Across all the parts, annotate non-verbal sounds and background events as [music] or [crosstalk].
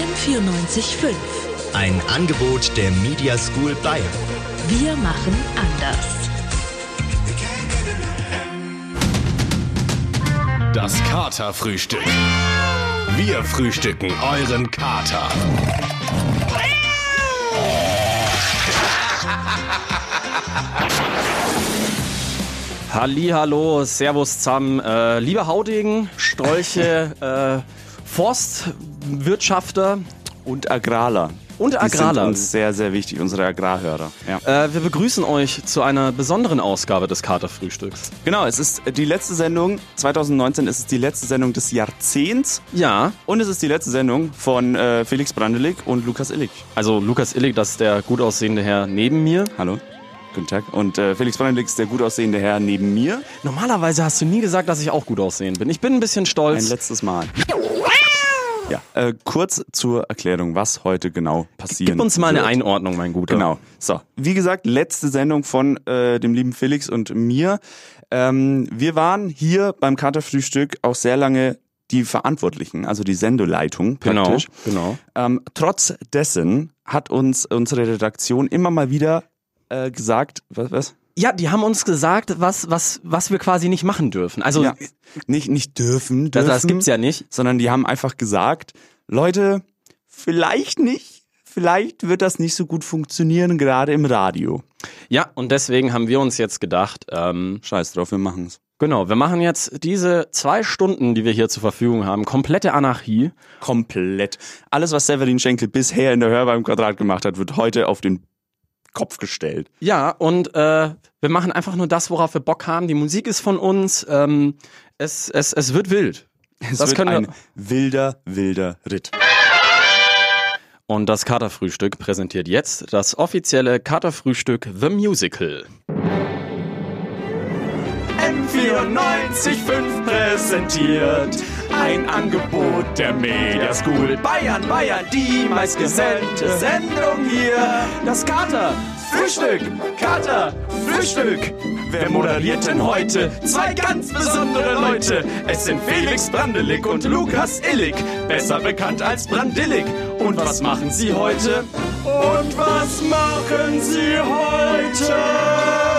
M94.5. Ein Angebot der Media School Bayern. Wir machen anders. Das Katerfrühstück. Wir frühstücken euren Kater. [laughs] Hallo, Servus zusammen. Äh, liebe Haudegen, Strolche, [laughs] äh, Forstwirtschafter Und Agrarler. und Die sind Agrarler. uns sehr, sehr wichtig, unsere Agrarhörer. Ja. Äh, wir begrüßen euch zu einer besonderen Ausgabe des Katerfrühstücks. Genau, es ist die letzte Sendung, 2019 ist es die letzte Sendung des Jahrzehnts Ja, und es ist die letzte Sendung von äh, Felix Brandelig und Lukas Illig. also Lukas Illig, das ist der gut aussehende Herr neben mir. Hallo. Guten Tag. Und äh, Felix Brandelig ist der gut aussehende Herr neben mir. Normalerweise hast du nie gesagt, dass ich auch gut aussehen bin. Ich bin ein bisschen Ein stolz. letztes Mal. Ja, äh, kurz zur Erklärung, was heute genau passieren Gib uns mal eine wird. Einordnung, mein Guter. Genau. So, wie gesagt, letzte Sendung von äh, dem lieben Felix und mir. Ähm, wir waren hier beim Katerfrühstück auch sehr lange die Verantwortlichen, also die Sendeleitung Genau, praktisch. genau. Ähm, trotz dessen hat uns unsere Redaktion immer mal wieder äh, gesagt, was, was? Ja, die haben uns gesagt, was, was, was wir quasi nicht machen dürfen. Also, Ja, nicht, nicht dürfen, das, dürfen, das gibt's ja nicht. sondern die haben einfach gesagt, Leute, vielleicht nicht, vielleicht wird das nicht so gut funktionieren, gerade im Radio. Ja, und deswegen haben wir uns jetzt gedacht, ähm, Scheiß drauf, wir machen's. Genau, wir machen jetzt diese zwei Stunden, die wir hier zur Verfügung haben, komplette Anarchie. Komplett. Alles, was Severin Schenkel bisher in der Hörbar im Quadrat gemacht hat, wird heute auf den Kopf gestellt. Ja, und äh, wir machen einfach nur das, worauf wir Bock haben. Die Musik ist von uns. Ähm, es, es, es wird wild. Es Das wird können ein wir- wilder, wilder Ritt. Und das Katerfrühstück präsentiert jetzt das offizielle Katerfrühstück The Musical. M945 präsentiert ein Angebot der Media School. Bayern, Bayern, die meistgesellte Sendung hier. Das Kater, Frühstück, Kater, Frühstück. Wer moderiert denn heute? Zwei ganz besondere Leute. Es sind Felix Brandelig und Lukas Illig, besser bekannt als Brandillig. Und was machen sie heute? Und was machen sie heute?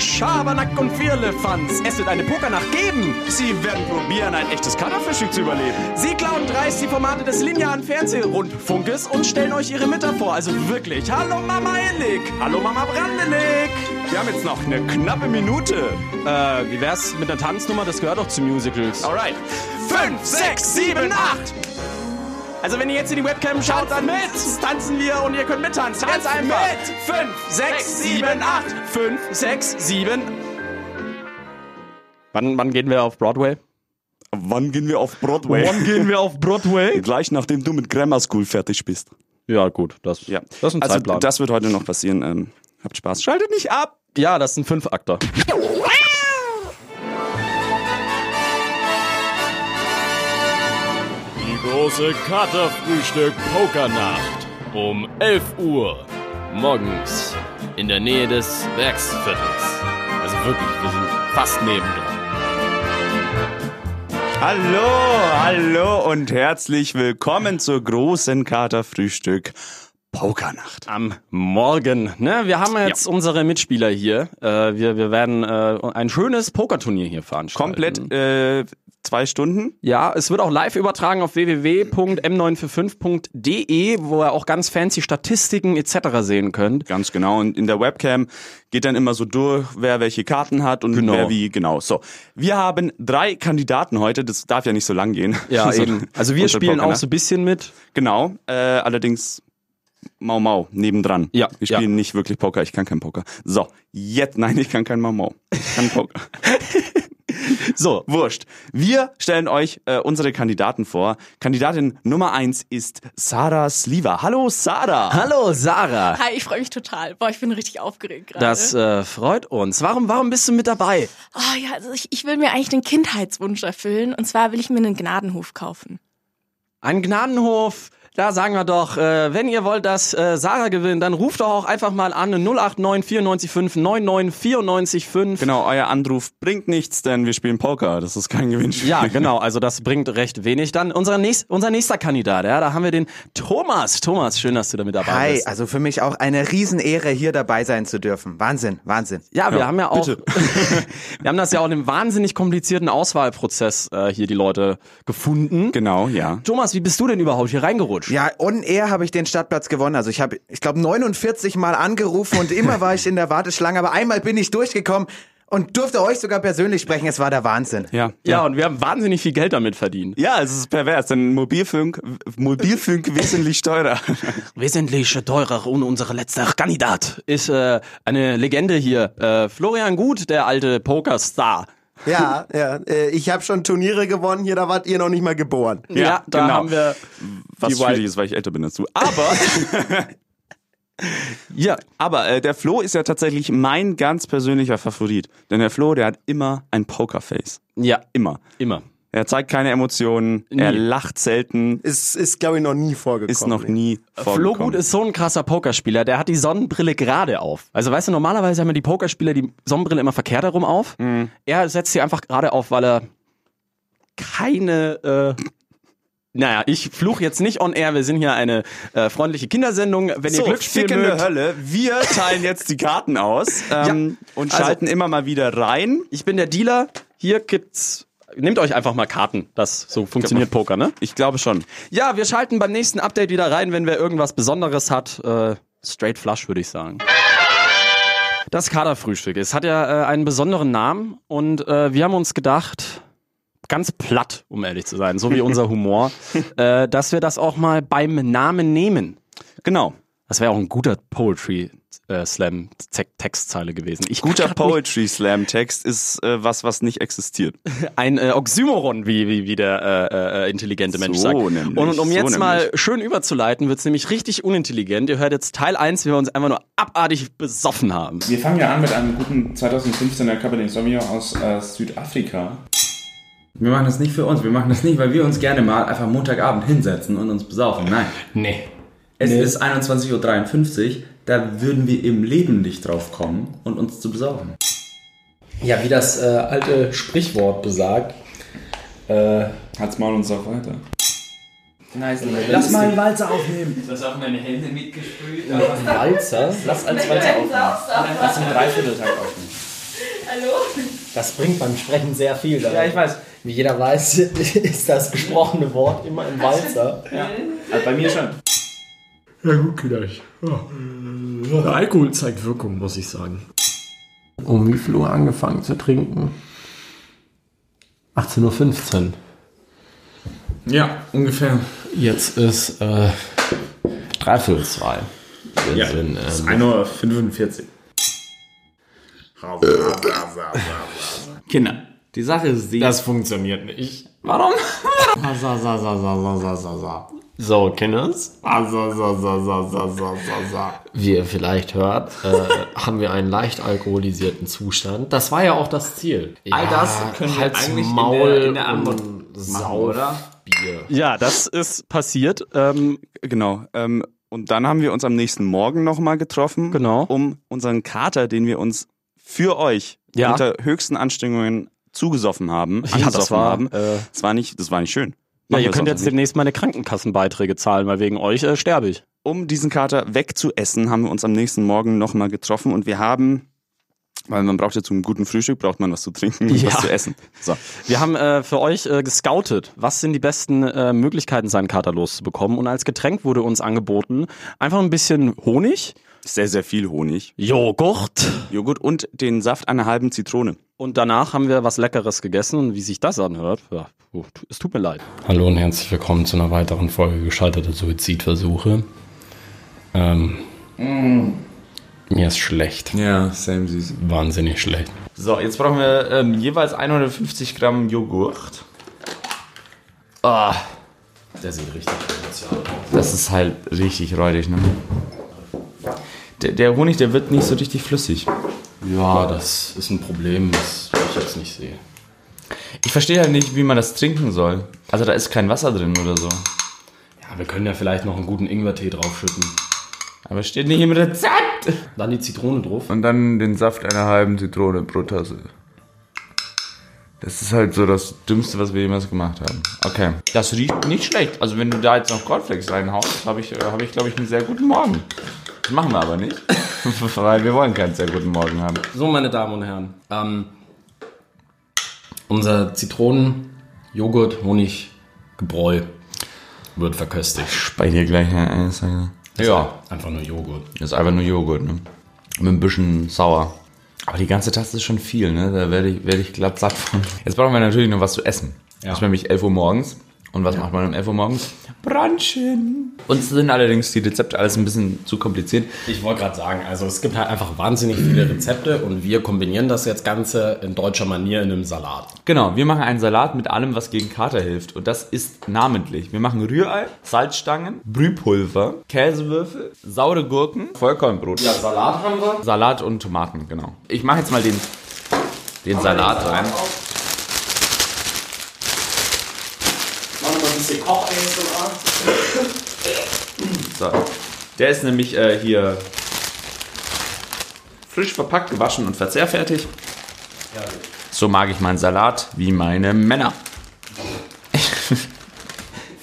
Schabernack und Vierlefanz. Es wird eine Pokernacht geben. Sie werden probieren, ein echtes Katerfrühstück zu überleben. Sie klauen dreist die Formate des linearen Fernsehrundfunkes und stellen euch ihre Mütter vor. Also wirklich. Hallo Mama Illig. Hallo Mama Brandelig. Wir haben jetzt noch eine knappe Minute. Äh, wie wär's mit einer Tanznummer? Das gehört doch zu Musicals. Alright. Fünf, sechs, sieben, acht. Also wenn ihr jetzt in die Webcam schaut, dann mit. Tanzen wir und ihr könnt mittanzen. Ganz einfach. Mit. Fünf, sechs, sieben, acht. Fünf, sechs, sieben. Wann, wann gehen wir auf Broadway? Wann gehen wir auf Broadway? gehen wir auf Broadway? [laughs] Gleich nachdem du mit Grammar School fertig bist. Ja, gut. Das, Ja. das ist ein also, Zeitplan. das wird heute noch passieren. Ähm, habt Spaß. Schaltet nicht ab. ja, das sind fünf Akter. Große Katerfrühstück Pokernacht um 11 Uhr morgens in der Nähe des Werksviertels. Also wirklich, wir sind fast nebendran. Hallo, hallo und herzlich willkommen zur großen Katerfrühstück Pokernacht. Am Morgen. Ne? Wir haben jetzt unsere Mitspieler hier. Äh, wir, wir werden äh, ein schönes Pokerturnier hier veranstalten. Komplett äh, zwei Stunden. Ja, es wird auch live übertragen auf www.m945.de, wo ihr auch ganz fancy Statistiken etc. sehen könnt. Ganz genau. Und in der Webcam geht dann immer so durch, wer welche Karten hat und Genau. wer wie. Genau. So. Wir haben drei Kandidaten heute. Das darf ja nicht so lang gehen. Ja, [laughs] So, eben. Also wir spielen auch so ein bisschen mit. Genau, äh, allerdings Mau Mau nebendran. Ja, Wir spielen ja. nicht wirklich Poker, ich kann kein Poker. So, jetzt, nein, ich kann kein Mau Mau. Ich kann Poker. [laughs] so, wurscht. Wir stellen euch äh, unsere Kandidaten vor. Kandidatin Nummer eins ist Sarah Sliva. Hallo Sarah. Hallo Sarah. Hi, ich freue mich total. Boah, ich bin richtig aufgeregt gerade. Das äh, freut uns. Warum, warum bist du mit dabei? oh, ja, also ich, ich will mir eigentlich den Kindheitswunsch erfüllen. Und zwar will ich mir einen Gnadenhof kaufen. Ein Gnadenhof. Da sagen wir doch, äh, wenn ihr wollt, dass äh, Sarah gewinnt, dann ruft doch auch einfach mal an 089 94 5 99 94 5. Genau, euer Anruf bringt nichts, denn wir spielen Poker. Das ist kein Gewinnspiel. Ja, genau. Also das bringt recht wenig. Dann unser, nächst, unser nächster Kandidat, ja, da haben wir den Thomas. Thomas, schön, dass du da mit dabei Hi, bist. also für mich auch eine Riesenehre, hier dabei sein zu dürfen. Wahnsinn, Wahnsinn. Ja, wir Ja, haben ja auch, [laughs] wir haben das ja auch in einem wahnsinnig komplizierten Auswahlprozess äh, hier die Leute gefunden. Genau, ja. Thomas, wie bist du denn überhaupt hier reingerutscht? Ja, on air habe ich den Stadtplatz gewonnen. Also ich habe, ich glaube, 49 Mal angerufen und immer war ich in der Warteschlange, aber einmal bin ich durchgekommen und durfte euch sogar persönlich sprechen. Es war der Wahnsinn. Ja. Ja, und wir haben wahnsinnig viel Geld damit verdient. Ja, es ist pervers, denn Mobilfunk, Mobilfunk [laughs] wesentlich teurer. Wesentlich teurer und unser letzter Kandidat ist äh, eine Legende hier. Äh, Florian Gut, der alte Pokerstar. Ja, ja. Äh, ich habe schon Turniere gewonnen, hier, da wart ihr noch nicht mal geboren. Ja, da genau. haben wir Was schwierig ist, weil ich älter bin als du. Aber, [laughs] Ja, aber äh, der Flo ist ja tatsächlich mein ganz persönlicher Favorit. Denn der Flo, der hat immer ein Pokerface. ja, Immer. immer. Er zeigt keine Emotionen, er Nie. lacht selten, Ist, ist glaube ich, noch nie vorgekommen. ist noch nie Flo vorgekommen. Gut ist so ein krasser Pokerspieler, der hat die Sonnenbrille gerade auf. Also weißt du, normalerweise haben ja die Pokerspieler die Sonnenbrille immer verkehrt herum auf. Er setzt sie einfach gerade auf, weil er keine äh, naja, ich fluch jetzt nicht on air, wir sind hier eine äh, freundliche Kindersendung. Wenn ihr so, Glücksspiel fickende mögt, Hölle. Wir teilen jetzt die Karten aus [laughs] ähm, und also- schalten immer mal wieder rein. ich bin der Dealer, hier gibt's Nehmt euch einfach mal Karten. Das so funktioniert Poker, ne? Ich glaube schon. Ja, wir schalten beim nächsten Update wieder rein, wenn wer irgendwas Besonderes hat. Äh, straight Flush, würde ich sagen. Das Kaderfrühstück. Es hat ja äh, einen besonderen Namen und äh, wir haben uns gedacht, ganz platt, um ehrlich zu sein, so wie unser [laughs] Humor, äh, dass wir das auch mal beim Namen nehmen. Genau. Das wäre auch ein guter Poetry äh, Slam Textzeile gewesen. Ich Guter kann nicht- Poetry Slam Text ist äh, was, was nicht existiert. [laughs] ein äh, Oxymoron, wie, wie, wie der äh, äh, intelligente Mensch So sagt. nämlich, und um so jetzt mal nämlich. schön überzuleiten, wird's nämlich richtig unintelligent. Ihr hört jetzt Teil 1, wie wir uns einfach nur abartig besoffen haben. Wir fangen ja an mit einem guten 2015er Cabernet Sauvignon aus äh, Südafrika. Wir machen das nicht für uns. Wir machen das nicht, weil wir uns gerne mal einfach Montagabend hinsetzen und uns besaufen. Nein. Nee. Es ist 21.53 Uhr. Da würden wir im Leben nicht drauf kommen und uns zu besaufen. Ja, wie das äh, alte Sprichwort besagt. Äh, Halt's Maul und sauf weiter. Lass mal einen Walzer aufnehmen. Du hast auch meine Hände mitgesprüht. Walzer? Lass als Walzer aufnehmen. Lass einen Dreivierteltag aufnehmen. Das bringt beim Sprechen sehr viel. Ja, ich weiß. Wie jeder weiß, [laughs] ist das gesprochene Wort immer im Walzer. Also bei mir schon. Ja, gut, Kinderch. Ja. Der Alkohol zeigt Wirkung, muss ich sagen. Um wie viel Uhr angefangen zu trinken? 18.15 Uhr. Ja, ungefähr. Jetzt ist äh, dreiviertel zwei. Wir Ja, sind, es ist ähm, 1.45 Uhr. Kinder, die Sache ist die. das funktioniert nicht. Warum? [laughs] So, Kinders. Wie ihr vielleicht hört, äh, haben wir einen leicht alkoholisierten Zustand. Das war ja auch das Ziel. All das können wir Hals, eigentlich in Maul der- in der und machen, oder? Saufbier. Ja, das ist passiert. Ähm, Genau. Ähm, und dann haben wir uns am nächsten Morgen nochmal getroffen, Genau. um unseren Kater, den wir uns für euch Ja. unter höchsten Anstrengungen zugesoffen haben, Ja, das angesoffen war, haben. äh, das war nicht, das war nicht schön. Ja, ihr könnt jetzt nicht. demnächst meine Krankenkassenbeiträge zahlen, weil wegen euch äh, sterbe ich. um diesen Kater wegzuessen, haben wir uns am nächsten Morgen nochmal getroffen und wir haben, weil man braucht ja zum guten Frühstück, braucht man was zu trinken und [laughs] Ja. was zu essen. So. Wir haben äh, für euch äh, gescoutet, was sind die besten äh, Möglichkeiten, seinen Kater loszubekommen. Und als Getränk wurde uns angeboten, einfach ein bisschen Honig, Sehr, sehr viel Honig, Joghurt. Joghurt und den Saft einer halben Zitrone. Und danach haben wir was Leckeres gegessen. Und wie sich das anhört, ja, es tut mir leid. Hallo und herzlich willkommen zu einer weiteren Folge gescheiterter Suizidversuche. Ähm, Mir ist schlecht. Ja, same süß. Wahnsinnig schlecht. So, jetzt brauchen wir ähm, jeweils 150 Gramm Joghurt. Ah, Der sieht richtig emotional aus. das ist halt richtig räudig, ne? Der, der Honig, der wird nicht so richtig flüssig. Ja, das ist ein Problem, das ich jetzt nicht sehe. Ich verstehe halt nicht, wie man das trinken soll. Also da ist kein Wasser drin oder so. Ja, wir können ja vielleicht noch einen guten Ingwertee draufschütten. Aber steht nicht im Rezept. Dann die Zitrone drauf. Und dann den Saft einer halben Zitrone pro Tasse. Das ist halt so das Dümmste, was wir jemals gemacht haben. Okay. Das riecht nicht schlecht. Also wenn du da jetzt noch Cornflakes reinhaust, habe ich, äh, hab ich glaube ich, einen sehr guten Morgen. Das machen wir aber nicht. [laughs] Weil wir wollen keinen sehr guten Morgen haben. So, meine Damen und Herren. Ähm, unser Zitronen-Joghurt-Honig-Gebräu wird verköstigt. Bei dir gleich eine Sache. Ja. Einfach nur Joghurt. Das ist einfach nur Joghurt, ne? Mit ein bisschen sauer. Aber die ganze Tasse ist schon viel, ne? Da werde ich, werde ich glatt satt von. Jetzt brauchen wir natürlich noch was zu essen. Ja. Es ist nämlich 11 Uhr morgens. Und was macht man um 11 Uhr morgens? Brunchen. Uns sind allerdings die Rezepte alles ein bisschen zu kompliziert. Ich wollte gerade sagen, also es gibt halt einfach wahnsinnig viele Rezepte und wir kombinieren das jetzt Ganze in deutscher Manier in einem Salat. Genau, wir machen einen Salat mit allem, was gegen Kater hilft. Und das ist namentlich. Wir machen Rührei, Salzstangen, Brühpulver, Käsewürfel, saure Gurken, Vollkornbrot. Ja, Salat haben wir. Salat und Tomaten, genau. Ich mache jetzt mal den, den Salat rein. Mal bisschen koch So. Der ist nämlich äh, hier frisch verpackt, gewaschen und verzehrfertig. So mag ich meinen Salat wie meine Männer.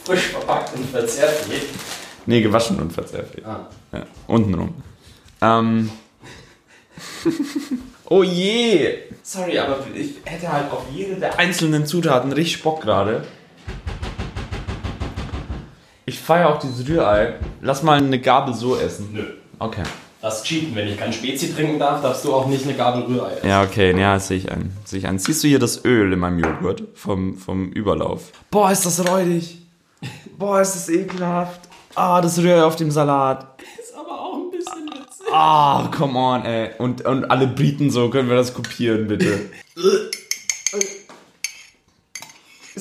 Frisch verpackt und verzehrt. Nee, gewaschen und verzehrfertig. Ah. Ja, untenrum. Ähm. [laughs] oh je! Sorry, aber ich hätte halt auf jede der einzelnen Zutaten richtig Bock gerade. Ich feiere auch dieses Rührei. Lass mal eine Gabel so essen. Nö. Okay. Das ist cheaten. Wenn ich kein Spezi trinken darf, darfst du auch nicht eine Gabel Rührei essen. Ja, okay, ja, das sehe ich ein. Sehe ich ein. Siehst du hier das Öl in meinem Joghurt vom, vom Überlauf? Boah, ist das räudig. Boah, ist das ekelhaft. Ah, das Rührei auf dem Salat. Ist aber auch ein bisschen witzig. Ah, come on, ey. Und, und alle Briten so, können wir das kopieren, bitte? [laughs]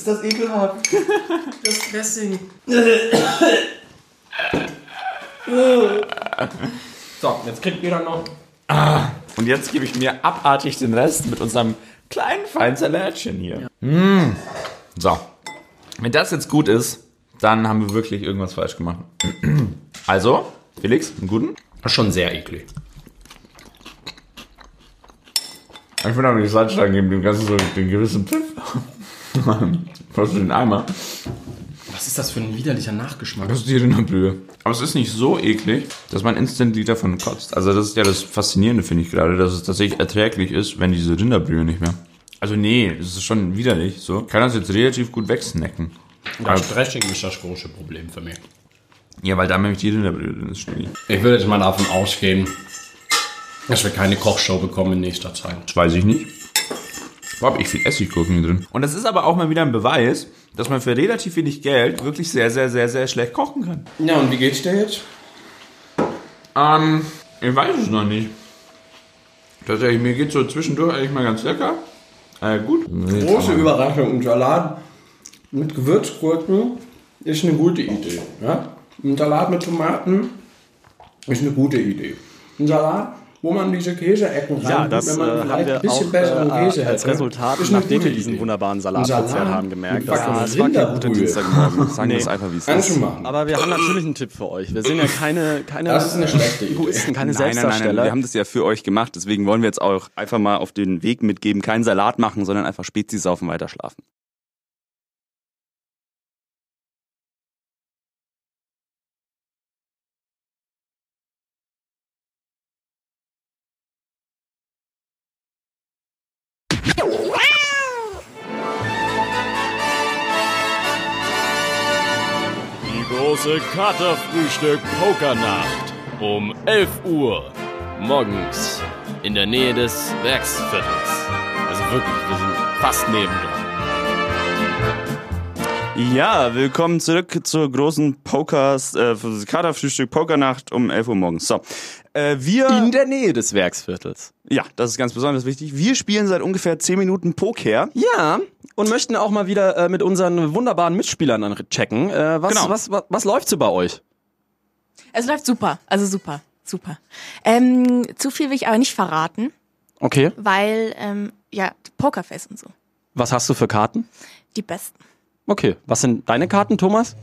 ist das ekelhaft? Das Dressing. so, jetzt kriegt jeder noch. Und jetzt gebe ich mir abartig den Rest mit unserem kleinen feinen Salatchen hier. Mm. So. Wenn das jetzt gut ist, dann haben wir wirklich irgendwas falsch gemacht. [clears throat] Also, Felix, einen guten? Schon sehr eklig. Ich finde aber die Salzstangen geben dem Ganzen so den gewissen Pfiff. [laughs] Was für den Eimer? Was ist das für ein widerlicher Nachgeschmack? Das ist die Rinderbrühe. Aber es ist nicht so eklig, dass man instant davon kotzt. Also das ist ja das Faszinierende, finde ich gerade, dass es tatsächlich erträglich ist, wenn diese Rinderbrühe nicht mehr. Also nee, es ist schon widerlich so. Ich kann das jetzt relativ gut wegsnacken. Das Dressing ist das große Problem für mich. Ja, weil da nämlich die Rinderbrühe drin ist, Studi. Ich würde jetzt mal davon ausgehen, dass wir keine Kochshow bekommen in nächster Zeit. Das weiß ich nicht. Habe ich viel Essiggurken hier drin. Und das ist aber auch mal wieder ein Beweis, dass man für relativ wenig Geld wirklich sehr, sehr, sehr, sehr schlecht kochen kann. Ja, und wie geht's dir jetzt? Ähm, ich weiß es noch nicht. Tatsächlich, mir geht so zwischendurch eigentlich mal ganz lecker. Äh, gut. Große Überraschung. Ein Salat mit Gewürzgurken ist eine gute Idee. Ja? Ein Salat mit Tomaten ist eine gute Idee. Ein Salat, wo man diese Käseecken rein, Ja, das wenn äh, man haben vielleicht wir ein bisschen auch besseren äh, Käse als hätte, Resultat, nachdem wir diesen wunderbaren Salat Salat verzehrt haben, gemerkt, dass fucking das war kein guter Rinderbrühe. Dienstagmorgen. Sagen wir es Nee. einfach, wie es Kannst ist. du machen. Aber wir haben natürlich einen Tipp für euch. Wir sind ja keine, keine Das ist eine. Egoisten, keine Nein, nein, nein, nein, wir haben das ja für euch gemacht, deswegen wollen wir jetzt auch einfach mal auf den Weg mitgeben, keinen Salat machen, sondern einfach Spezi saufen, weiter schlafen. Große Katerfrühstück-Pokernacht um 11 Uhr morgens in der Nähe des Werksviertels. Also wirklich, wir sind fast nebendran. Ja, willkommen zurück zur großen Pokers, äh, Katerfrühstück Pokernacht um 11 Uhr morgens. So, äh, wir... In der Nähe des Werksviertels. Ja, das ist ganz besonders wichtig. Wir spielen seit ungefähr 10 Minuten Poker. Ja, und möchten auch mal wieder äh, mit unseren wunderbaren Mitspielern checken. Äh, was, Genau. was, was, was läuft so bei euch? Es läuft super, also super, super. Ähm, zu viel will ich aber nicht verraten, Okay. weil, ähm, ja, Pokerface und so. Was hast du für Karten? Die besten. Okay. Was sind deine Karten, Thomas?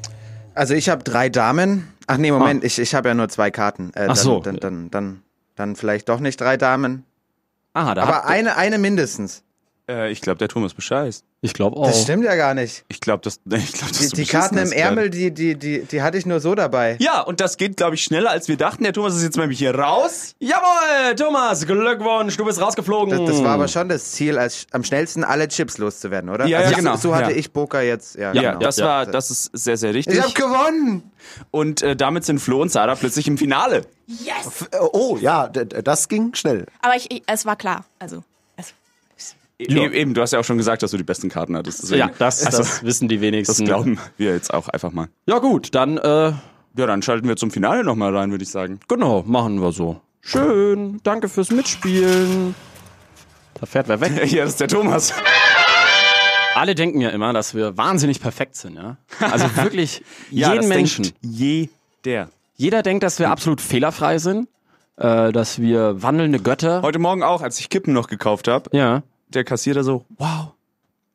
Also ich habe drei Damen. Ach nee, Moment, ich, ich habe ja nur zwei Karten. Äh, Ach dann, so. Dann, dann, dann, dann vielleicht doch nicht drei Damen. Aha, da Aber eine, eine mindestens. Äh, ich glaube, der Thomas bescheißt. Ich glaube auch. Das stimmt ja gar nicht. Ich glaube, das, [laughs] ich glaub, dass Die, die Karten im Ärmel, die, die, die, die hatte ich nur so dabei. Ja, und das geht, glaube ich, schneller, als wir dachten. Der Thomas ist jetzt nämlich hier raus. Jawohl, Thomas, Glückwunsch, du bist rausgeflogen. Das, das war aber schon das Ziel, als am schnellsten alle Chips loszuwerden, oder? Ja, ja, also genau. So, so hatte Ja. ich Poker jetzt. Ja, Ja, genau. das war, das ist sehr, sehr richtig. Ich hab gewonnen! Und äh, damit sind Flo und Sarah plötzlich im Finale. Yes! Oh, ja, das ging schnell. Aber ich, ich, es war klar. Also, es, E Eben, du hast ja auch schon gesagt, dass du die besten Karten hattest. Deswegen, Ja, das, also, das wissen die wenigsten. das glauben wir jetzt auch einfach mal. Ja gut, dann äh, Ja, dann schalten wir zum Finale nochmal rein, würde ich sagen. genau, machen wir so. Schön, danke fürs Mitspielen. Da fährt wer weg. [laughs] Ja, das ist der Thomas. Alle denken ja immer, dass wir wahnsinnig perfekt sind, ja. Also [laughs] wirklich Ja, jeden Menschen. Jeder. Jeder denkt, dass wir absolut fehlerfrei sind, äh, dass wir wandelnde Götter. Heute Morgen auch, als ich Kippen noch gekauft habe, Ja. Der Kassierer so, wow.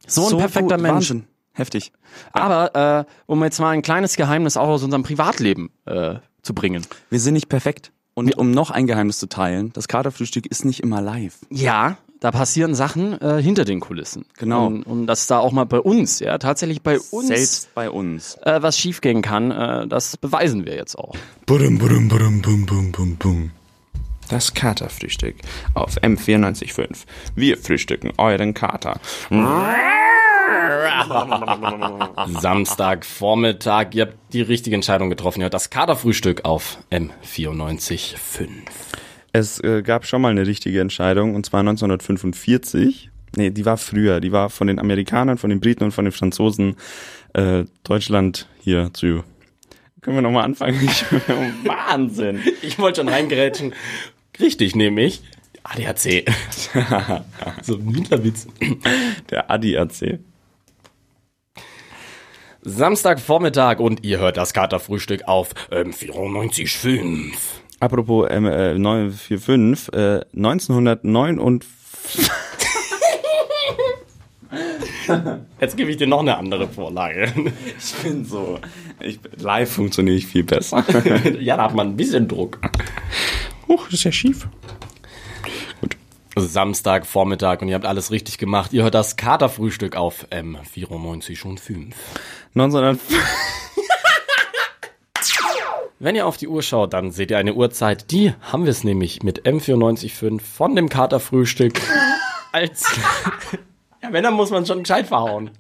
So ein perfekter gut, Mensch. Wahnsinn. Heftig. Aber äh, um jetzt mal ein kleines Geheimnis auch aus unserem Privatleben äh, zu bringen. Wir sind nicht perfekt. Und um noch ein Geheimnis zu teilen, das Katerfrühstück ist nicht immer live. Ja, da passieren Sachen äh, hinter den Kulissen. Genau. Und, und dass da auch mal bei uns, ja, tatsächlich bei uns Selbst bei uns. äh, was schiefgehen kann, äh, das beweisen wir jetzt auch. Budum, budum, budum, bum, bum, bum, bum. Das Katerfrühstück auf M945. Wir frühstücken euren Kater. [laughs] Samstagvormittag, ihr habt die richtige Entscheidung getroffen. Ihr hört das Kaderfrühstück auf M94.5. Es äh, gab schon mal eine richtige Entscheidung, und zwar 1945. Nee, die war früher. Die war von den Amerikanern, von den Briten und von den Franzosen äh, Deutschland hier zu. Können wir nochmal anfangen? [laughs] Ich, Wahnsinn. Ich wollte schon reingerätschen. Richtig, nämlich ADAC. [laughs] so ein Hinterwitz. der erzählt. Samstagvormittag und ihr hört das Katerfrühstück auf ähm, 94.5. Apropos ähm, äh, 945, äh, 1909 [laughs] Jetzt gebe ich dir noch eine andere Vorlage. Ich bin so. Ich, live funktioniere ich viel besser. [laughs] ja, da hat man ein bisschen Druck. Huch, das ist ja schief. Samstagvormittag und ihr habt alles richtig gemacht. Ihr hört das Katerfrühstück auf M94.5. 1900 [laughs] Wenn ihr auf die Uhr schaut, dann seht ihr eine Uhrzeit. Die haben wir es nämlich mit M94.5 von dem Katerfrühstück [laughs] als... ja, wenn, dann muss man schon gescheit verhauen.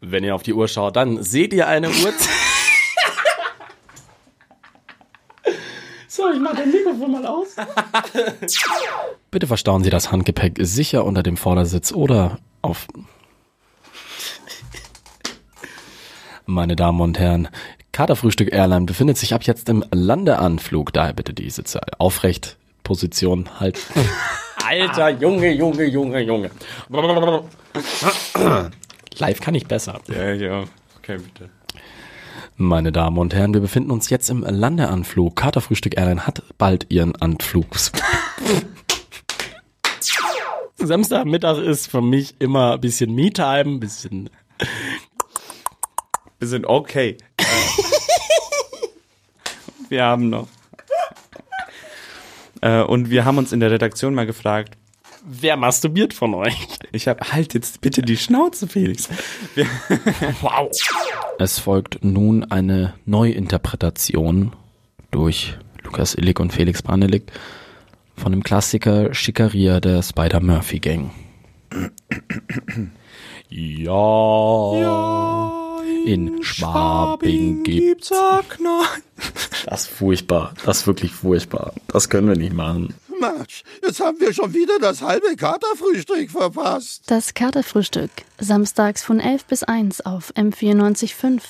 Wenn ihr auf die Uhr schaut, dann seht ihr eine Uhrzeit... so, ich mach dein Mikrofon mal aus. Bitte verstauen Sie das Handgepäck sicher unter dem Vordersitz oder auf. Meine Damen und Herren, Katerfrühstück Airline befindet sich ab jetzt im Landeanflug. Daher bitte die Sitze aufrecht, Position halt. [laughs] Alter, Junge, Junge, Junge, Junge. Live kann ich besser. Ja, ja. Okay, bitte. Meine Damen und Herren, wir befinden uns jetzt im Landeanflug. Katerfrühstück Airline hat bald ihren Anflug. [laughs] Samstagmittag ist für mich immer ein bisschen Me-Time, ein bisschen. Wir sind okay. [laughs] wir haben noch. Äh, und wir haben uns in der Redaktion mal gefragt, Wer masturbiert von euch? ich habe halt jetzt bitte die Schnauze, Felix. [laughs] Wow. Es folgt nun eine Neuinterpretation durch Lukas Illig und Felix Brandelig von dem Klassiker Schickeria der Spider-Murphy-Gang. Ja, in Schwabing gibt's. Das ist furchtbar. Das ist wirklich furchtbar. Das können wir nicht machen. Mensch, jetzt haben wir schon wieder das halbe Katerfrühstück verpasst. Das Katerfrühstück. Samstags von 11 bis 1 auf M94.5.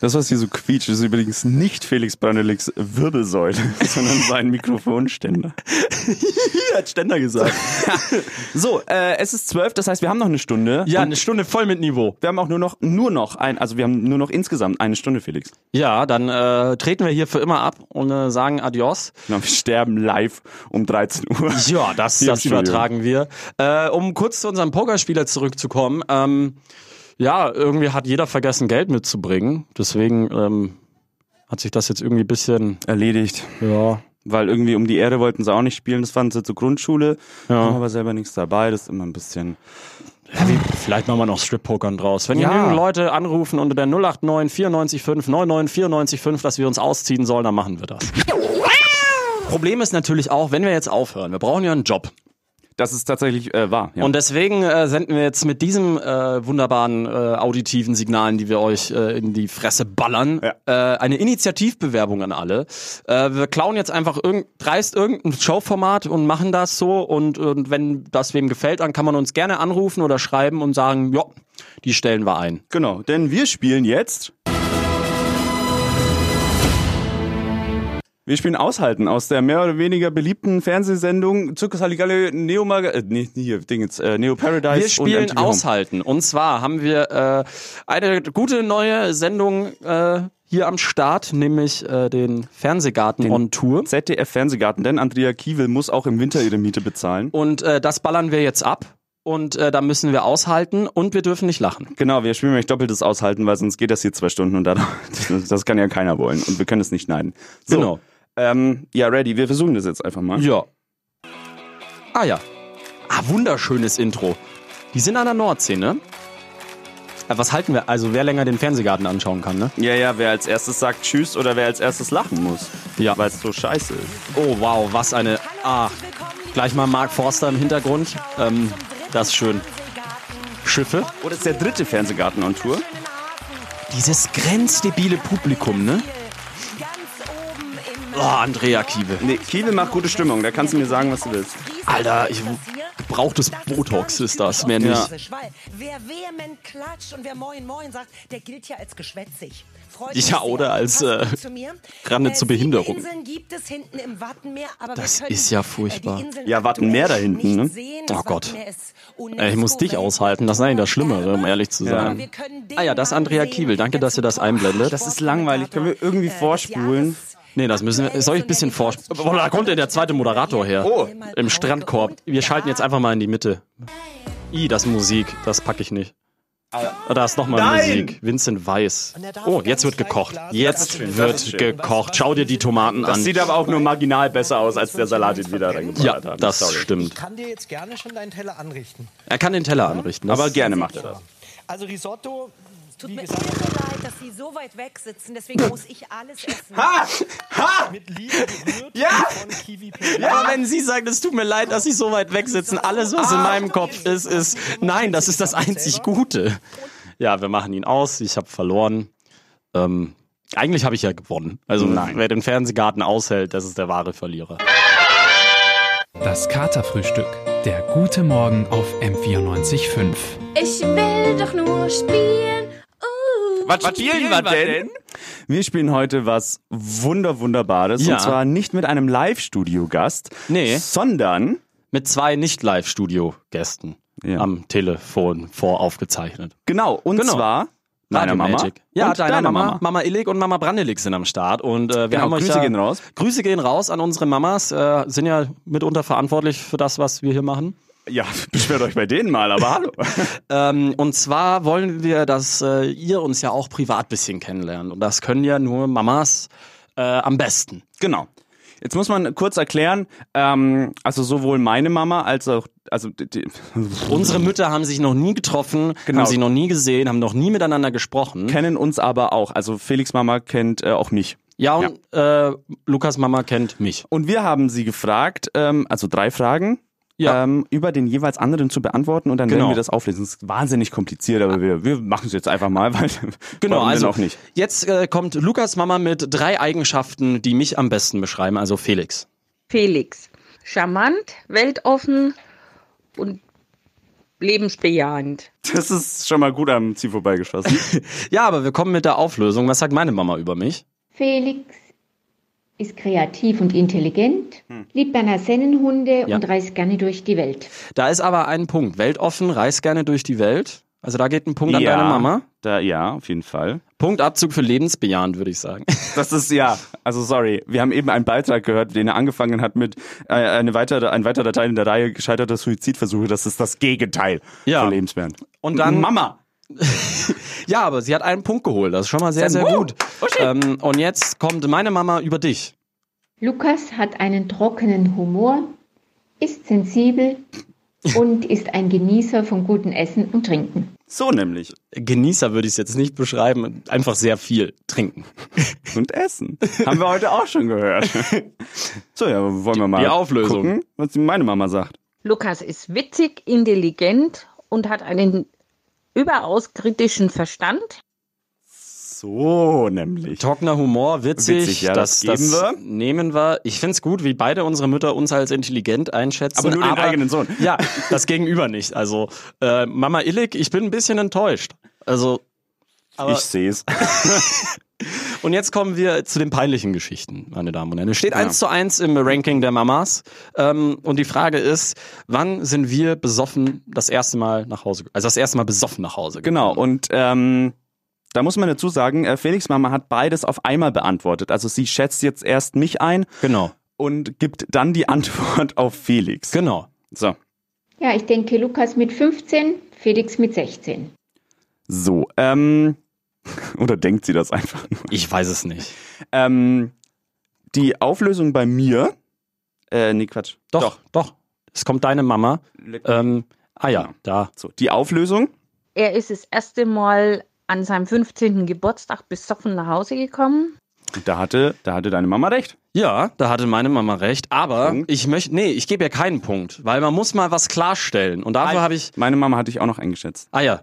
Das, was hier so quietscht, ist übrigens nicht Felix Brandeligs Wirbelsäule, [laughs] sondern sein Mikrofonständer. Er [laughs] hat Ständer gesagt. [laughs] So, äh, es ist zwölf, das heißt, wir haben noch eine Stunde. Ja, eine Stunde voll mit Niveau. wir haben auch nur noch, nur noch ein, also wir haben nur noch insgesamt eine Stunde, Felix. Ja, dann äh, treten wir hier für immer ab und äh, sagen Adios. Genau, wir sterben live um 13 Uhr. Ja, das, das übertragen wir. Äh, um kurz zu unserem Pokerspieler zurückzukommen. Ähm, ja, irgendwie hat jeder vergessen, Geld mitzubringen. Deswegen ähm, hat sich das jetzt irgendwie ein bisschen Erledigt. Ja. Weil irgendwie um die Erde wollten sie auch nicht spielen, das fanden sie zur Grundschule. Ja. Haben aber selber nichts dabei, das ist immer ein bisschen. Ja, wie, vielleicht machen wir noch Strip-Pokern draus. Wenn Ja. genügend Leute anrufen unter der 089 945 99 495, dass wir uns ausziehen sollen, dann machen wir das. Problem ist natürlich auch, wenn wir jetzt aufhören, wir brauchen ja einen Job. Das ist tatsächlich äh, wahr. Ja. Und deswegen äh, senden wir jetzt mit diesem äh, wunderbaren äh, auditiven Signalen, die wir euch äh, in die Fresse ballern, äh, eine Initiativbewerbung an alle. Äh, wir klauen jetzt einfach irgend, dreist irgendein Showformat und machen das so. Und, und wenn das wem gefällt, dann kann man uns gerne anrufen oder schreiben und sagen, ja, die stellen wir ein. Genau, denn wir spielen jetzt. Wir spielen Aushalten aus der mehr oder weniger beliebten Fernsehsendung Zirkus Halligalli Neo Mag äh, nee, hier Ding jetzt äh, Neo Paradise Wir spielen und. Aushalten. Und zwar haben wir äh, eine gute neue Sendung äh, hier am Start, nämlich äh, den Fernsehgarten Den on Tour. ZDF Fernsehgarten, denn Andrea Kiewel muss auch im Winter ihre Miete bezahlen. Und äh, das ballern wir jetzt ab. Und äh, da müssen wir aushalten und wir dürfen nicht lachen. Genau, wir spielen nämlich doppeltes Aushalten, weil sonst geht das hier zwei Stunden und da, das, [laughs] das kann ja keiner wollen und wir können es nicht schneiden. So, Genau. Ähm, ja, ready, wir versuchen das jetzt einfach mal. Ja. Ah ja. Ah, wunderschönes Intro. Die sind an der Nordsee, ne? Was halten wir? Also wer länger den Fernsehgarten anschauen kann, ne? Ja, ja, wer als erstes sagt Tschüss oder wer als erstes lachen muss. Ja. Weil es so scheiße ist. Oh wow, was eine. Ah, gleich mal Mark Forster im Hintergrund. Ähm, das ist schön. Schiffe. Oh, das ist der dritte Fernsehgarten on Tour. Dieses grenzdebile Publikum, ne? Oh, Andrea Kiebe. Nee, Kiewel macht gute Stimmung, da kannst du mir sagen, was du willst. Alter, ich gebrauchtes Botox ist das, mehr nicht. Weil wer vehement klatscht und wer Moin Moin sagt, der gilt ja als geschwätzig. Freut Ja, oder als, äh. Grande Äh, zur Behinderung. sieben Inseln gibt es hinten im Wattenmeer, aber Das ist ja äh, furchtbar. Ja, Wattenmeer da hinten, ne? Oh Gott. Äh, Ich muss dich aushalten, das ist eigentlich das Schlimmere, um ehrlich zu Ja. sein. Ah ja, das ist Andrea Kiebel. Danke, dass ihr das einblendet. Das ist langweilig, können wir irgendwie vorspulen? Nee, das müssen wir. Soll ich ein bisschen vorspulen? Boah, da kommt ja der zweite Moderator her. Oh. Im Strandkorb. Wir schalten jetzt einfach mal in die Mitte. I, das ist Musik. Das packe ich nicht. Ah, Da ist nochmal! Musik. Vincent Weiss. Oh, jetzt wird gekocht. Jetzt wird gekocht. Schau dir die Tomaten Das an. sieht aber auch nur marginal besser aus, als der Salat ihn wieder reingebracht Ja, hat. das Sorry. stimmt. kann dir jetzt gerne schon deinen Teller anrichten. Er kann den Teller anrichten. Das Aber gerne macht er das. Also Risotto, Tut mir irre leid, dass Sie so weit weg sitzen, deswegen muss ich alles essen. mit Liebe gerührt Ja! von Kiwi Peri. Aber wenn Sie sagen, es tut mir leid, dass Sie so weit weg sitzen, alles, was in meinem Kopf ist, ist, nein, das ist das einzig Gute. Ja, wir machen ihn aus. Ich habe verloren. Ähm, eigentlich habe ich ja gewonnen. Also, Nein. wer den Fernsehgarten aushält, das ist der wahre Verlierer. Das Katerfrühstück. Der gute Morgen auf M94.5. Ich will doch nur spielen. Uh. Was, spielen wir denn? Wir spielen heute was wunder wunderbares Ja. und zwar nicht mit einem Live-Studio-Gast, Nee. sondern Mit zwei Nicht-Live-Studio-Gästen Ja. am Telefon voraufgezeichnet. genau und Genau. zwar Radio Mama Magic. Ja, und deine deiner Mama. Mama. Mama Illig und Mama Brandelik sind am Start. Und äh, wir Genau, haben euch Grüße ja, gehen raus. Grüße gehen raus an unsere Mamas. Äh, sind ja mitunter verantwortlich für das, was wir hier machen. Ja, [laughs] beschwert euch bei denen mal, aber hallo. [laughs] Ähm, und zwar wollen wir, dass äh, ihr uns ja auch privat bisschen kennenlernt. Und das können ja nur Mamas äh, am besten. Genau. Jetzt muss man kurz erklären, ähm, also sowohl meine Mama als auch, also die, die, [laughs] Unsere Mütter haben sich noch nie getroffen, Genau. haben sich noch nie gesehen, haben noch nie miteinander gesprochen. kennen uns aber auch. Also Felix Mama kennt äh, auch mich. Ja, und Äh, Lukas Mama kennt mich. Und wir haben sie gefragt, ähm, also drei Fragen. Ja. Ähm, über den jeweils anderen zu beantworten und dann Genau. werden wir das auflesen. Das ist wahnsinnig kompliziert, aber wir, wir machen es jetzt einfach mal, [laughs] weil Genau, also auch nicht. jetzt äh, kommt Lukas Mama mit drei Eigenschaften, die mich am besten beschreiben, also Felix. Felix. Charmant, weltoffen und lebensbejahend. Das ist schon mal gut am Ziel vorbeigeschossen. [laughs] Ja, aber wir kommen mit der Auflösung. Was sagt meine Mama über mich? Felix ist kreativ und intelligent, liebt Berner Sennenhunde Ja. und reist gerne durch die Welt. Da ist aber ein Punkt. Weltoffen, reist gerne durch die Welt. Also da geht ein Punkt an deine Mama. Da, ja, auf jeden Fall. Punktabzug für lebensbejahend, würde ich sagen. [laughs] Das ist ja, also sorry, wir haben eben einen Beitrag gehört, den er angefangen hat mit äh, eine weitere, ein weiterer Teil in der Reihe gescheiterter Suizidversuche. Das ist das Gegenteil Ja. von lebenswert. Und dann Mama. Ja, aber sie hat einen Punkt geholt. Das ist schon mal sehr, sehr Sehr gut. Ähm, und jetzt kommt meine Mama über dich. Lukas hat einen trockenen Humor, ist sensibel [laughs] und ist ein Genießer von gutem Essen und Trinken. So nämlich. Genießer würde ich es jetzt nicht beschreiben. Einfach sehr viel trinken. [laughs] Und essen. Haben wir heute auch schon gehört. So, ja, wollen wir mal Die Auflösung. gucken, was meine Mama sagt. Lukas ist witzig, intelligent und hat einen überaus kritischen Verstand. So nämlich. Trockener Humor, witzig. Witzig, ja, das geben wir. nehmen wir. Ich find's gut, wie beide unsere Mütter uns als intelligent einschätzen. Aber nur den eigenen Sohn. Ja, das Gegenüber nicht. Also äh, Mama Illig, ich bin ein bisschen enttäuscht. Also aber- ich sehe es. [laughs] [laughs] Und jetzt kommen wir zu den peinlichen Geschichten, meine Damen und Herren. Es steht Ja. eins zu eins im Ranking der Mamas. Ähm, und die Frage ist, wann sind wir besoffen das erste Mal nach Hause, also das erste Mal besoffen nach Hause gekommen? Genau, und ähm, da muss man dazu sagen, äh, Felix Mama hat beides auf einmal beantwortet. Also sie schätzt jetzt erst mich ein Genau. und gibt dann die Antwort auf Felix. Genau. So. Ja, ich denke Lukas mit 15, Felix mit 16. So, ähm, [laughs] oder denkt sie das einfach nur? Ich weiß es nicht. Ähm, die Auflösung bei mir, äh, nee, Quatsch. Doch, doch. Es kommt deine Mama. Ähm, ah ja, da. So, die Auflösung? Er ist das erste Mal an seinem 15. Geburtstag besoffen nach Hause gekommen. Da hatte, da hatte deine Mama recht. Ja, da hatte meine Mama recht. Aber ich möchte, nee, ich gebe ihr keinen Punkt, weil man muss mal was klarstellen. Und dafür habe ich. Meine Mama hatte ich auch noch eingeschätzt. Ah ja.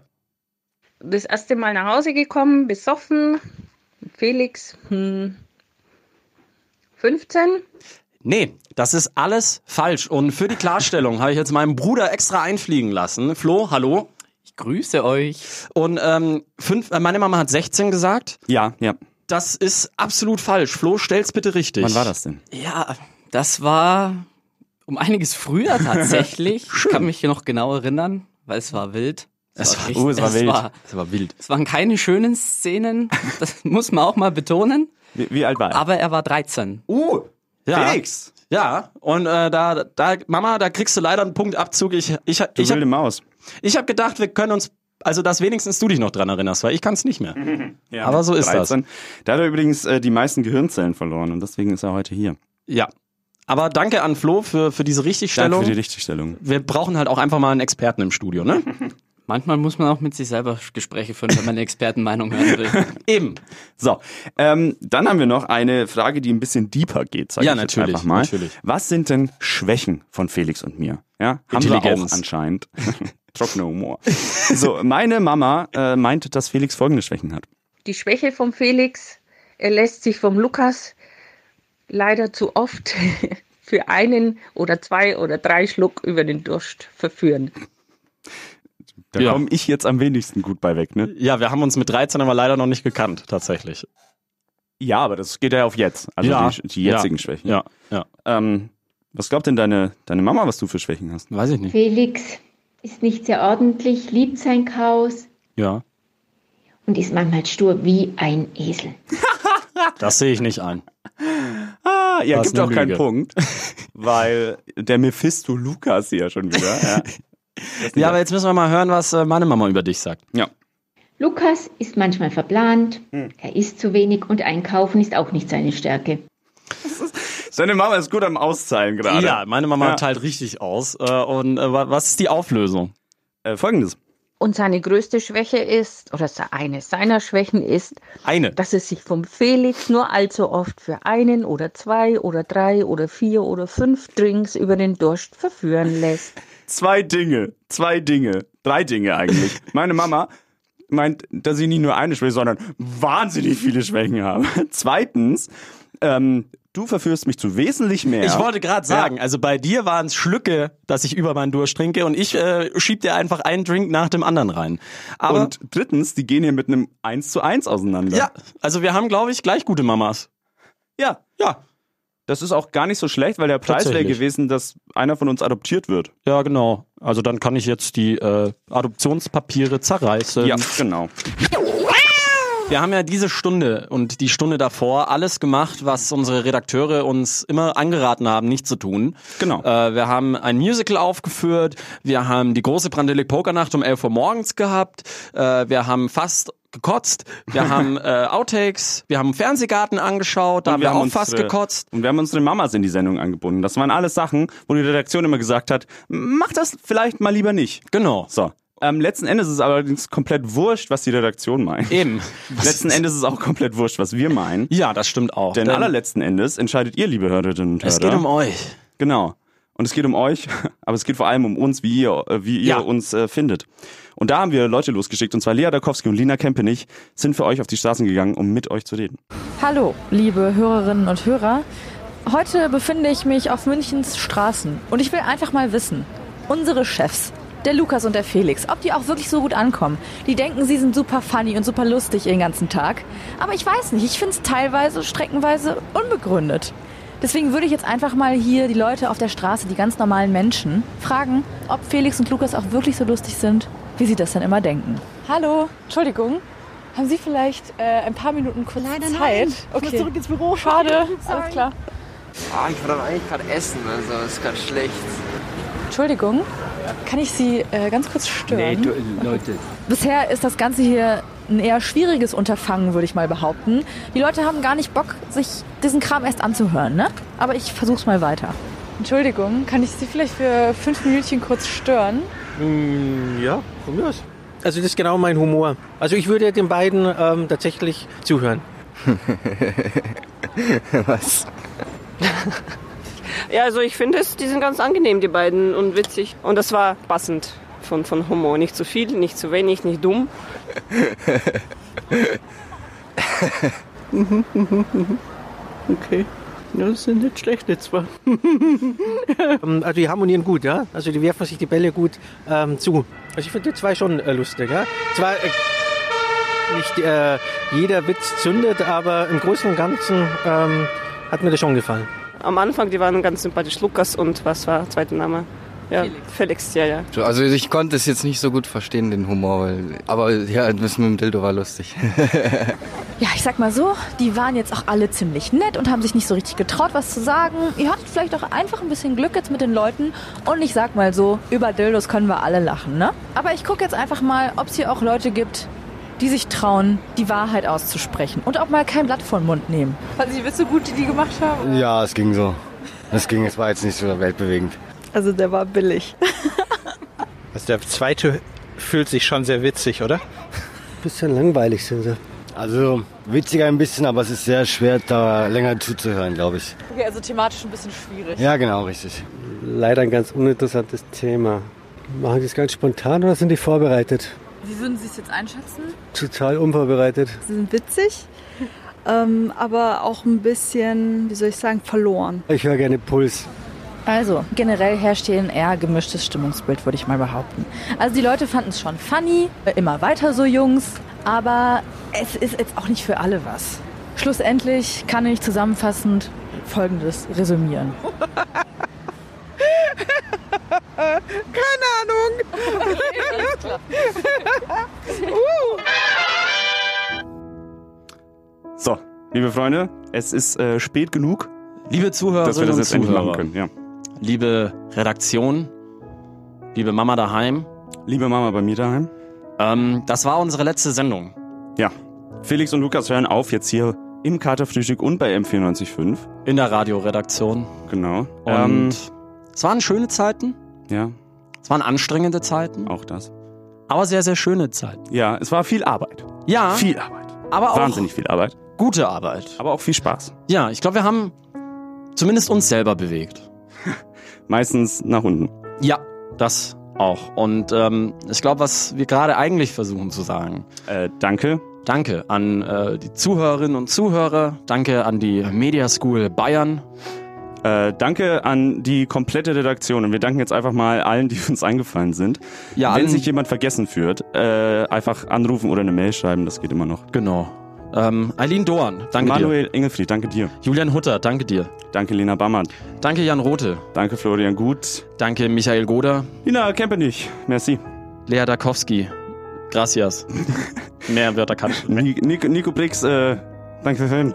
Das erste Mal nach Hause gekommen, besoffen. Felix, hm, 15. Nee, das ist alles falsch. Und für die Klarstellung habe ich jetzt meinen Bruder extra einfliegen lassen. Flo, hallo. Ich grüße euch. Und ähm, fünf, äh, meine Mama hat 16 gesagt. Ja, ja. Das ist absolut falsch. Flo, stell's bitte richtig. Wann war das denn? Ja, das war um einiges früher tatsächlich. [laughs] ich kann mich noch genau erinnern, weil es war wild. Es war- echt- oh, es war wild. War, Es war wild. Es waren keine schönen Szenen, das muss man auch mal betonen. Wie, wie alt war er? Aber er war 13. Uh, Ja. Felix. Ja, und äh, da, da, Mama, da kriegst du leider einen Punktabzug. Ich, ich, Du ich, wilde hab, Maus. ich habe gedacht, wir können uns, also dass wenigstens du dich noch dran erinnerst, weil ich kann es nicht mehr. [laughs] Ja, Aber so ist 13. Da hat er übrigens äh, die meisten Gehirnzellen verloren und deswegen ist er heute hier. Ja. Aber danke an Flo für, für diese Richtigstellung. Danke für die Richtigstellung. Wir brauchen halt auch einfach mal einen Experten im Studio, ne? [laughs] Manchmal muss man auch mit sich selber Gespräche führen, wenn man eine Expertenmeinung hören will. [laughs] Eben. So, ähm, dann haben wir noch eine Frage, die ein bisschen deeper geht, Ja, ich jetzt natürlich, einfach mal. natürlich. Was sind denn Schwächen von Felix und mir? Ja, haben wir auch Intelligenz. anscheinend. [laughs] Trockener Humor. So, meine Mama äh, meinte, dass Felix folgende Schwächen hat. Die Schwäche vom Felix, er lässt sich vom Lukas leider zu oft [laughs] für einen oder zwei oder drei Schluck über den Durst verführen. Da Ja. komme ich jetzt am wenigsten gut bei weg, ne? Ja, wir haben uns mit 13 aber leider noch nicht gekannt, tatsächlich. Ja, aber das geht ja auf jetzt. Also Ja, die, die jetzigen ja, Schwächen. Ja, ja. Ähm, was glaubt denn deine, deine Mama, was du für Schwächen hast? Weiß ich nicht. Felix ist nicht sehr ordentlich, liebt sein Chaos Ja, und ist manchmal stur wie ein Esel. [laughs] das sehe ich nicht ein. Ah, ja, Was gibt auch keinen Lüge. Punkt, weil der Mephisto Lukas hier schon wieder. Ja. [laughs] Ja, aber jetzt müssen wir mal hören, was äh, meine Mama über dich sagt. Ja. Lukas ist manchmal verplant, Hm. er isst zu wenig und einkaufen ist auch nicht seine Stärke. Seine Mama ist gut am Auszahlen gerade. Ja, meine Mama Ja. teilt richtig aus. Äh, und äh, wa- was ist die Auflösung? Äh, Folgendes. Und seine größte Schwäche ist, oder eine seiner Schwächen ist, Eine. dass er sich vom Felix nur allzu oft für einen oder zwei oder drei oder vier oder fünf Drinks über den Durst verführen lässt. Zwei Dinge, zwei Dinge, drei Dinge eigentlich. [laughs] Meine Mama meint, dass ich nicht nur eine Schwäche, sondern wahnsinnig viele Schwächen habe. [laughs] Zweitens, ähm, du verführst mich zu wesentlich mehr. Ich wollte gerade sagen, also bei dir waren es Schlücke, dass ich über meinen Durst trinke und ich äh, schieb dir einfach einen Drink nach dem anderen rein. Aber und drittens, die gehen hier mit einem 1 zu 1 auseinander. ja, also wir haben, glaube ich, gleich gute Mamas. Ja. Ja. Das ist auch gar nicht so schlecht, weil der Preis wäre gewesen, dass einer von uns adoptiert wird. Ja, genau. Also dann kann ich jetzt die äh, Adoptionspapiere zerreißen. Ja, genau. [laughs] Wir haben ja diese Stunde und die Stunde davor alles gemacht, was unsere Redakteure uns immer angeraten haben, nicht zu tun. Genau. Äh, wir haben ein Musical aufgeführt, wir haben die große Brandelik Pokernacht um 11 Uhr morgens gehabt, äh, wir haben fast gekotzt, wir haben [laughs] äh, Outtakes, wir haben Fernsehgarten angeschaut, da haben wir, auch fast unsere- gekotzt. Und wir haben unsere Mamas in die Sendung angebunden. Das waren alles Sachen, wo die Redaktion immer gesagt hat, mach das vielleicht mal lieber nicht. Genau. So. Ähm, letzten Endes ist es allerdings komplett wurscht, was die Redaktion meint. Eben. [laughs] letzten Endes ist es auch komplett wurscht, was wir meinen. Ja, das stimmt auch. Denn Denn allerletzten Endes entscheidet ihr, liebe Hörerinnen und Hörer. es geht um euch. Genau. Und es geht um euch, [laughs] aber es geht vor allem um uns, wie ihr, äh, wie ihr Ja. uns äh, findet. Und da haben wir Leute losgeschickt, und zwar Lea Dakowski und Lina Kempenich sind für euch auf die Straßen gegangen, um mit euch zu reden. Hallo, liebe Hörerinnen und Hörer. Heute befinde ich mich auf Münchens Straßen und ich will einfach mal wissen, unsere Chefs, der Lukas und der Felix, ob die auch wirklich so gut ankommen. Die denken, sie sind super funny und super lustig den ganzen Tag. Aber ich weiß nicht, ich finde es teilweise, streckenweise unbegründet. Deswegen würde ich jetzt einfach mal hier die Leute auf der Straße, die ganz normalen Menschen, fragen, ob Felix und Lukas auch wirklich so lustig sind, wie sie das dann immer denken. Hallo, Entschuldigung. Haben Sie vielleicht äh, ein paar Minuten kurz Zeit? nein. Ich muss Okay. zurück ins Büro. Schade. Alles klar. Ah, ich wollte aber eigentlich gerade essen, also ist gerade schlecht. Entschuldigung, kann ich Sie äh, ganz kurz stören? Leute. Bisher ist das Ganze hier ein eher schwieriges Unterfangen, würde ich mal behaupten. Die Leute haben gar nicht Bock, sich diesen Kram erst anzuhören, ne? Aber ich versuch's mal weiter. Entschuldigung, kann ich Sie vielleicht für fünf Minütchen kurz stören? Mm, ja, von mir aus. Also das ist genau mein Humor. Also ich würde den beiden ähm, tatsächlich zuhören. [laughs] Was? [laughs] Ja, also ich finde es, die sind ganz angenehm, die beiden, und witzig. Und das war passend von, von Humor. Nicht zu viel, nicht zu wenig, nicht dumm. [laughs] Okay. Ja, das sind nicht schlechte zwar. [laughs] Ähm, also die harmonieren gut, ja. Also die werfen sich die Bälle gut ähm, zu. Also ich finde die zwei schon äh, lustig, ja. Zwar äh, nicht äh, jeder Witz zündet, aber im Großen und Ganzen ähm, hat mir das schon gefallen. Am Anfang, die waren ganz sympathisch. Lukas und was war der zweite Name? Ja, Felix, ja, ja. Also ich konnte es jetzt nicht so gut verstehen, den Humor, weil, aber ja, das mit dem Dildo war lustig. [laughs] Ja, ich sag mal so, die waren jetzt auch alle ziemlich nett und haben sich nicht so richtig getraut, was zu sagen. Ihr hattet vielleicht auch einfach ein bisschen Glück jetzt mit den Leuten. Und ich sag mal so, über Dildos können wir alle lachen, ne? Aber ich gucke jetzt einfach mal, ob es hier auch Leute gibt, die sich trauen, die Wahrheit auszusprechen und auch mal kein Blatt vor den Mund nehmen. Fanden Sie Witze gut, die die gemacht haben? Ja, es ging so. Es ging, es war jetzt nicht so weltbewegend. Also der war billig. Also der zweite fühlt sich schon sehr witzig, oder? Bisschen langweilig sind sie. Also witziger ein bisschen, aber es ist sehr schwer, da länger zuzuhören, glaube ich. Okay, also thematisch ein bisschen schwierig. Ja, genau, richtig. Leider ein ganz uninteressantes Thema. Machen die es ganz spontan oder sind die vorbereitet? Wie würden Sie es jetzt einschätzen? Total unvorbereitet. Sie sind witzig, ähm, aber auch ein bisschen, wie soll ich sagen, verloren. Ich höre gerne Puls. Also, generell herrscht hier ein eher gemischtes Stimmungsbild, würde ich mal behaupten. Also die Leute fanden es schon funny, äh, immer weiter so Jungs, aber es ist jetzt auch nicht für alle was. Schlussendlich kann ich zusammenfassend Folgendes resümieren. [laughs] [laughs] Keine Ahnung. Okay, klar. [laughs] So, liebe Freunde, es ist äh, spät genug. Liebe Zuhörerinnen dass wir das und jetzt endlich Zuhörer, machen können. Ja. liebe Redaktion, liebe Mama daheim. Liebe Mama bei mir daheim. Ähm, das war unsere letzte Sendung. Ja. Felix und Lukas hören auf jetzt hier im Katerfrühstück und bei M945. In der Radioredaktion. Genau. Und Ähm, es waren schöne Zeiten. Ja. Es waren anstrengende Zeiten. Auch das. Aber sehr, sehr schöne Zeiten. Ja, es war viel Arbeit. Ja. Viel Arbeit. Aber auch Wahnsinnig viel Arbeit. gute Arbeit. Aber auch viel Spaß. Ja, ich glaube, wir haben zumindest uns selber bewegt. [laughs] Meistens nach unten. Ja, das auch. Und ähm, ich glaube, was wir gerade eigentlich versuchen zu sagen. Äh, danke. Danke an äh, die Zuhörerinnen und Zuhörer. Danke an die Media School Bayern. Äh, danke an die komplette Redaktion und wir danken jetzt einfach mal allen, die [laughs] uns eingefallen sind. Ja, Wenn sich jemand vergessen führt, äh, einfach anrufen oder eine Mail schreiben, das geht immer noch. Genau. Ähm, Eileen Doan, danke Manuel Engelfried, danke dir. dir. Julian Hutter, danke dir. Danke Lena Bammert. Danke Jan Rothe. Danke Florian Gut. Danke Michael Goder. Lina Kempenich, merci. Lea Dakowski. Gracias. [laughs] Mehr Wörter kann ich. Nico, Nico Brix, äh, danke für Film.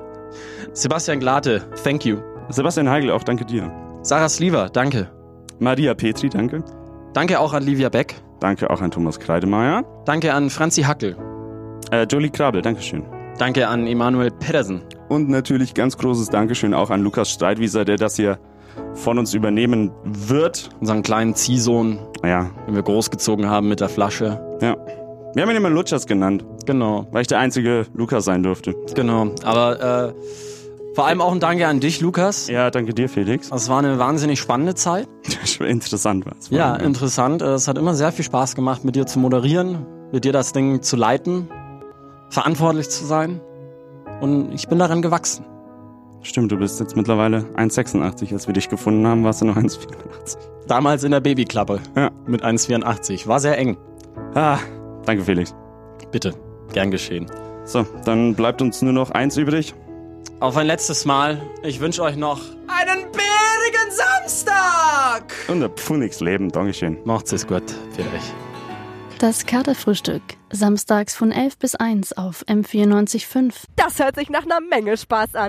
Sebastian Glate, thank you. Sebastian Heigl, auch danke dir. Sarah Sliver, danke. Maria Petri, danke. Danke auch an Livia Beck. Danke auch an Thomas Kreidemeier. Danke an Franzi Hackel. Äh, Jolie Krabel, Dankeschön. Danke an Emanuel Pedersen. Und natürlich ganz großes Dankeschön auch an Lukas Streitwieser, der das hier von uns übernehmen wird. Unseren kleinen Ziehsohn, Ja, den wir großgezogen haben mit der Flasche. ja. Wir haben ihn immer Lutschers genannt, Genau, weil ich der einzige Lukas sein durfte. genau. Aber äh, vor allem auch ein Danke an dich, Lukas. Ja, danke dir, Felix. Es war eine wahnsinnig spannende Zeit. [laughs] Interessant war es. Ja, interessant. Äh, Es hat immer sehr viel Spaß gemacht, mit dir zu moderieren, mit dir das Ding zu leiten, verantwortlich zu sein. Und ich bin daran gewachsen. Stimmt, du bist jetzt mittlerweile 1,86. Als wir dich gefunden haben, warst du noch 1,84. Damals in der Babyklappe Ja. mit 1,84. War sehr eng. Ah, danke, Felix. Bitte, gern geschehen. So, dann bleibt uns nur noch eins übrig. Auf ein letztes Mal. Ich wünsche euch noch einen bärigen Samstag. Und ein Pfunix Leben. Dankeschön. Macht's es gut für euch. Das Katerfrühstück. Samstags von 11 bis 1 auf M94.5. Das hört sich nach einer Menge Spaß an.